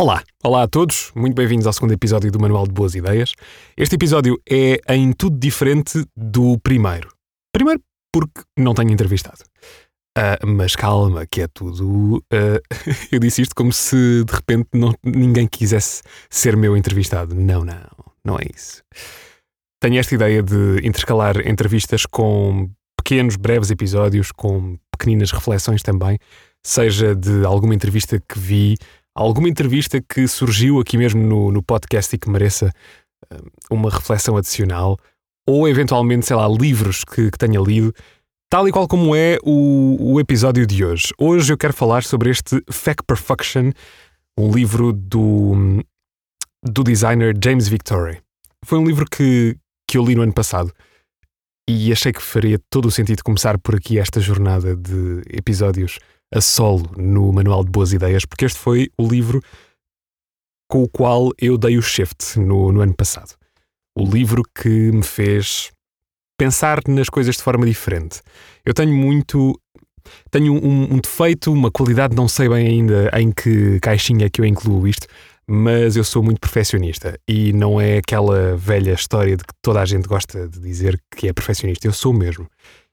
Olá, olá a todos, muito bem-vindos ao segundo episódio do Manual de Boas Ideias. Este episódio é em tudo diferente do primeiro. Primeiro, porque não tenho entrevistado. Uh, mas calma, que é tudo. Uh, eu disse isto como se de repente não, ninguém quisesse ser meu entrevistado. Não, não, não é isso. Tenho esta ideia de intercalar entrevistas com pequenos, breves episódios, com pequeninas reflexões também, seja de alguma entrevista que vi, alguma entrevista que surgiu aqui mesmo no, no podcast e que mereça uh, uma reflexão adicional, ou eventualmente, sei lá, livros que, que tenha lido Tal e qual como é o, o, episódio de hoje. Hoje eu quero falar sobre este Fact Perfection, um livro do, do designer James Victory. Foi um livro que, que eu li no ano passado e achei que faria todo o sentido começar por aqui esta jornada de episódios a solo no Manual de Boas Ideias, porque este foi o livro com o qual eu dei o shift no, no ano passado. O livro que me fez pensar nas coisas de forma diferente. Eu tenho muito. Tenho um, um defeito, uma qualidade, não sei bem ainda em que caixinha é que eu incluo isto, mas eu sou muito perfeccionista e não é aquela velha história de que toda a gente gosta de dizer que é perfeccionista. Eu sou mesmo.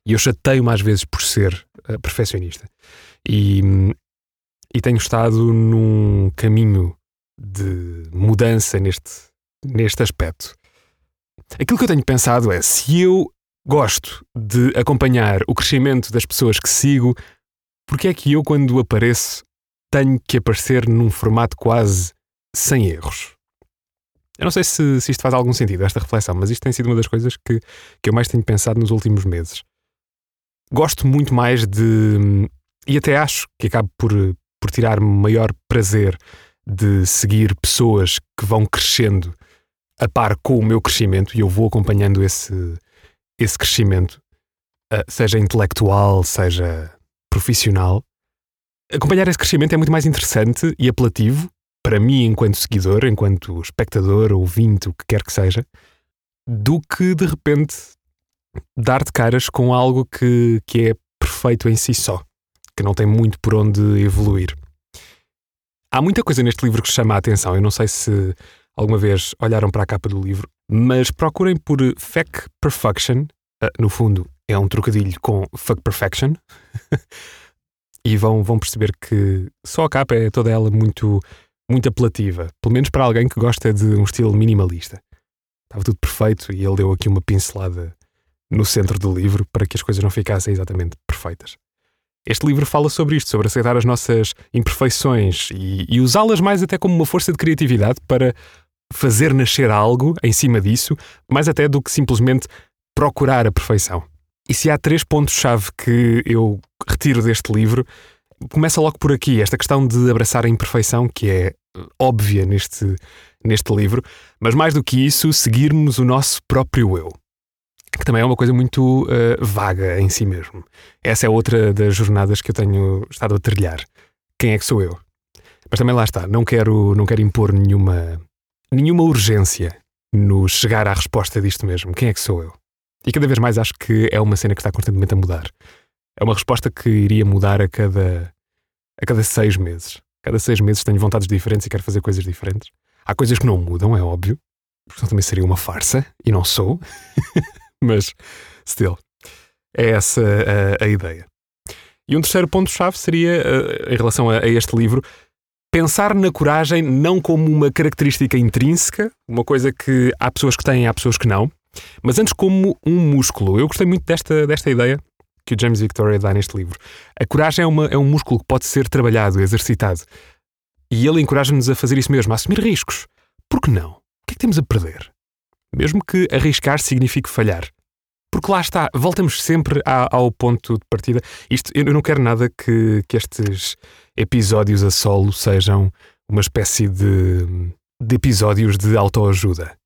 E eu chateio-me às vezes por ser uh, perfeccionista. E, e tenho estado num caminho de mudança neste, neste aspecto. Aquilo que eu tenho pensado é: se eu Gosto de acompanhar o crescimento das pessoas que sigo, porque é que eu, quando apareço, tenho que aparecer num formato quase sem erros? Eu não sei se, se isto faz algum sentido, esta reflexão, mas isto tem sido uma das coisas que, que eu mais tenho pensado nos últimos meses. Gosto muito mais de. E até acho que acabo por, por tirar maior prazer de seguir pessoas que vão crescendo a par com o meu crescimento e eu vou acompanhando esse, esse crescimento, uh, seja intelectual, seja profissional, acompanhar esse crescimento é muito mais interessante e apelativo para mim, enquanto seguidor, enquanto espectador, ouvinte, o que quer que seja, do que de repente dar de caras com algo que, que é perfeito em si só, que não tem muito por onde evoluir. Há muita coisa neste livro que chama a atenção. Eu não sei se alguma vez olharam para a capa do livro, mas procurem por Fact Perfection. Uh, no fundo, é um trocadilho com Fuck Perfection. e vão, vão perceber que só a capa é toda ela muito, muito apelativa. Pelo menos para alguém que gosta de um estilo minimalista. Estava tudo perfeito e ele deu aqui uma pincelada no centro do livro para que as coisas não ficassem exatamente perfeitas. Este livro fala sobre isto, sobre aceitar as nossas imperfeições e, e usá-las mais até como uma força de criatividade para fazer nascer algo em cima disso, mais até do que simplesmente procurar a perfeição. E se há três pontos-chave que eu retiro deste livro, começa logo por aqui, esta questão de abraçar a imperfeição, que é óbvia neste, neste livro, mas mais do que isso, seguirmos o nosso próprio eu. Que também é uma coisa muito uh, vaga em si mesmo. Essa é outra das jornadas que eu tenho estado a trilhar. Quem é que sou eu? Mas também lá está, não quero, não quero impor nenhuma nenhuma urgência no chegar à resposta disto mesmo. Quem é que sou eu? E cada vez mais acho que é uma cena que está constantemente a mudar. É uma resposta que iria mudar a cada, a cada seis meses. Cada seis meses tenho vontades diferentes e quero fazer coisas diferentes. Há coisas que não mudam, é óbvio, porque também seria uma farsa, e não sou. Mas, still, é essa a, a ideia. E um terceiro ponto-chave seria, uh, em relação a, a este livro, pensar na coragem não como uma característica intrínseca, uma coisa que há pessoas que têm, há pessoas que não, mas antes como um músculo. Eu gostei muito desta, desta ideia que o James Victoria dá neste livro. A coragem é, uma, é um músculo que pode ser trabalhado, exercitado. E ele encoraja-nos a fazer isso mesmo, a assumir riscos. Por que não? O que é que temos a perder? Mesmo que arriscar signifique falhar. Porque lá está, voltamos sempre ao ponto de partida. Isto, eu não quero nada que, que estes episódios a solo sejam uma espécie de, de episódios de autoajuda.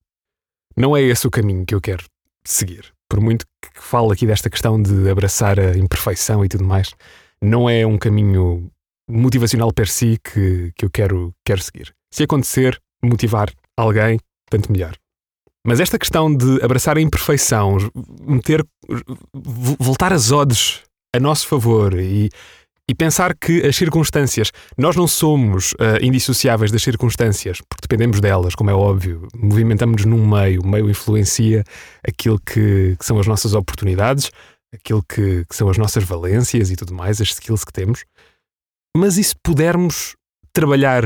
Não é esse o caminho que eu quero seguir. Por muito que fale aqui desta questão de abraçar a imperfeição e tudo mais, não é um caminho motivacional per si que, que eu quero, quero seguir. Se acontecer, motivar alguém, tanto melhor. Mas esta questão de abraçar a imperfeição, meter, voltar as odds a nosso favor e E pensar que as circunstâncias, nós não somos uh, indissociáveis das circunstâncias, porque dependemos delas, como é óbvio. Movimentamos-nos num meio, o meio influencia aquilo que, que, são as nossas oportunidades, aquilo que, que são as nossas valências e tudo mais, as skills que temos. Mas e se pudermos trabalhar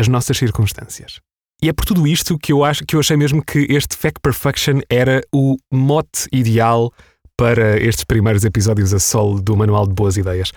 as nossas circunstâncias? E é por tudo isto que eu acho que eu achei mesmo que este Fact Perfection era o mote ideal para estes primeiros episódios a solo do Manual de Boas Ideias,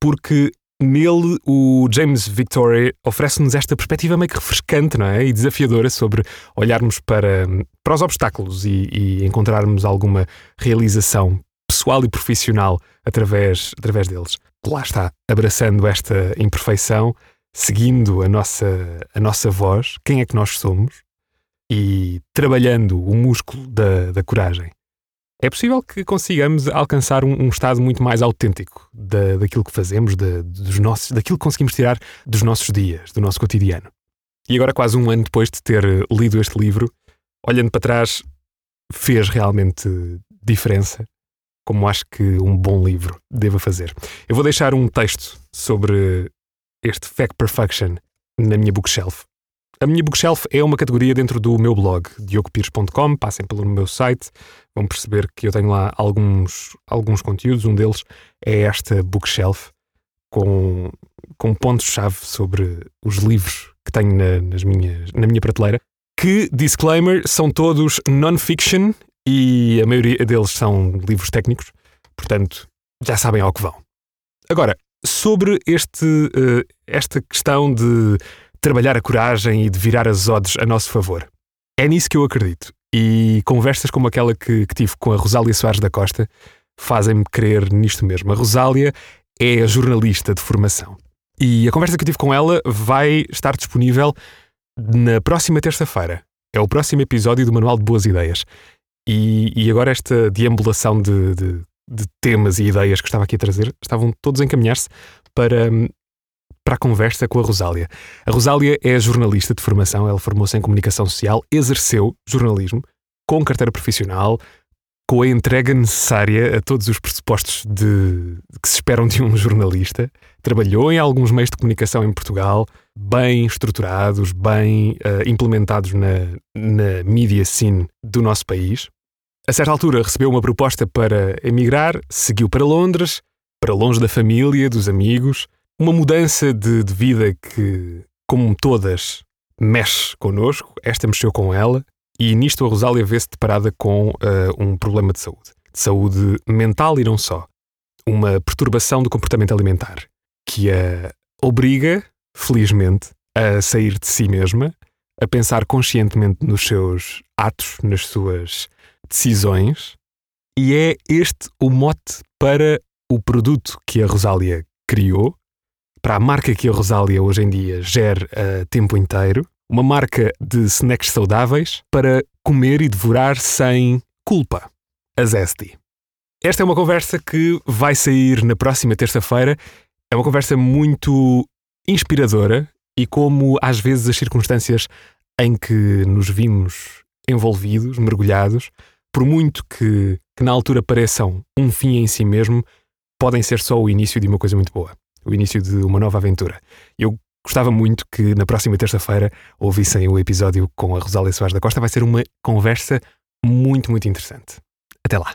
porque nele o James Victoria oferece-nos esta perspectiva meio que refrescante não é? e desafiadora sobre olharmos para, para os obstáculos e, e encontrarmos alguma realização pessoal e profissional através, através deles. Lá está, abraçando esta imperfeição seguindo a nossa, a nossa voz, quem é que nós somos, e trabalhando o músculo da, da coragem, é possível que consigamos alcançar um, um estado muito mais autêntico da, daquilo que fazemos, da, dos nossos, daquilo que conseguimos tirar dos nossos dias, do nosso cotidiano. E agora, quase um ano depois de ter lido este livro, olhando para trás, fez realmente diferença, como acho que um bom livro deva fazer. Eu vou deixar um texto sobre este Fact Perfection na minha bookshelf. A minha bookshelf é uma categoria dentro do meu blog, diogopires.com. Passem pelo meu site, vão perceber que eu tenho lá alguns, alguns conteúdos. Um deles é esta bookshelf com, com pontos-chave sobre os livros que tenho na, nas minhas, na minha prateleira. Que, disclaimer, são todos non-fiction e a maioria deles são livros técnicos. Portanto, já sabem ao que vão. Agora, sobre este, uh, esta questão de trabalhar a coragem e de virar as odds a nosso favor. É nisso que eu acredito. E conversas como aquela que, que tive com a Rosália Soares da Costa fazem-me crer nisto mesmo. A Rosália é a jornalista de formação. E a conversa que eu tive com ela vai estar disponível na próxima terça-feira. É o próximo episódio do Manual de Boas Ideias. E, e agora esta deambulação de, de de temas e ideias que estava aqui a trazer estavam todos a encaminhar-se para, para a conversa com a Rosália. A Rosália é jornalista de formação, ela formou-se em comunicação social, exerceu jornalismo com carteira profissional, com a entrega necessária a todos os pressupostos de, que se esperam de um jornalista. Trabalhou em alguns meios de comunicação em Portugal, bem estruturados, bem uh, implementados na, na media scene do nosso país. A certa altura recebeu uma proposta para emigrar, seguiu para Londres, para longe da família, dos amigos, uma mudança de, de vida que, como todas, mexe connosco, esta mexeu com ela, e nisto a Rosália vê-se deparada com uh, um problema de saúde. De saúde mental e não só. Uma perturbação do comportamento alimentar, que a obriga, felizmente, a sair de si mesma, a pensar conscientemente nos seus atos, nas suas decisões, e é este o mote para o produto que a Rosália criou, para a marca que a Rosália hoje em dia gera a tempo inteiro, uma marca de snacks saudáveis para comer e devorar sem culpa, a Zesty. Esta é uma conversa que vai sair na próxima terça-feira. É uma conversa muito inspiradora e como às vezes as circunstâncias em que nos vimos envolvidos, mergulhados, por muito que, que na altura pareçam um fim em si mesmo, podem ser só o início de uma coisa muito boa. O início de uma nova aventura. Eu gostava muito que na próxima terça-feira ouvissem o episódio com a Rosália Soares da Costa. Vai ser uma conversa muito, muito interessante. Até lá.